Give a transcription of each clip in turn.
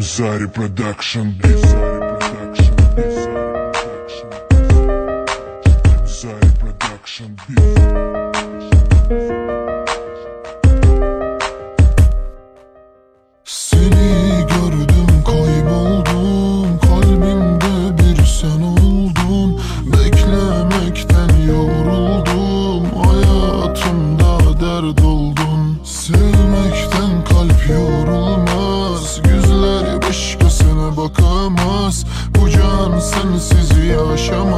Zari Production. Design. Eu ocean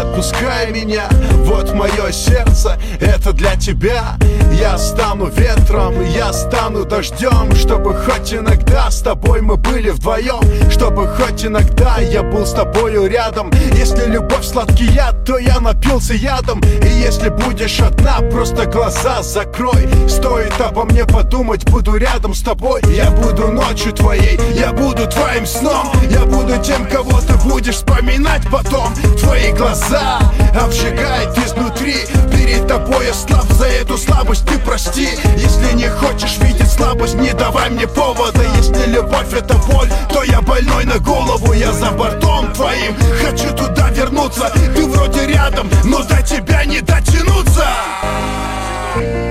отпускай меня. Вот мое сердце, это для тебя. Я стану ветром, я стану дождем. Чтобы хоть иногда с тобой мы были вдвоем. Чтобы хоть иногда я был с тобою рядом. Если любовь сладкий яд, то я напился ядом. И если будешь одна, просто глаза закрой. Стоит обо мне подумать, буду рядом с тобой. Я буду ночью твоей, я буду твоим сном. Я буду тем, кого ты будешь вспоминать потом. Твои глаза обжигают тобой я слаб За эту слабость ты прости. Если не хочешь видеть слабость Не давай мне повода. Если любовь это боль То я больной на голову Я за бортом твоим. Хочу туда вернуться Ты вроде рядом Но до тебя не дотянуться. Thank you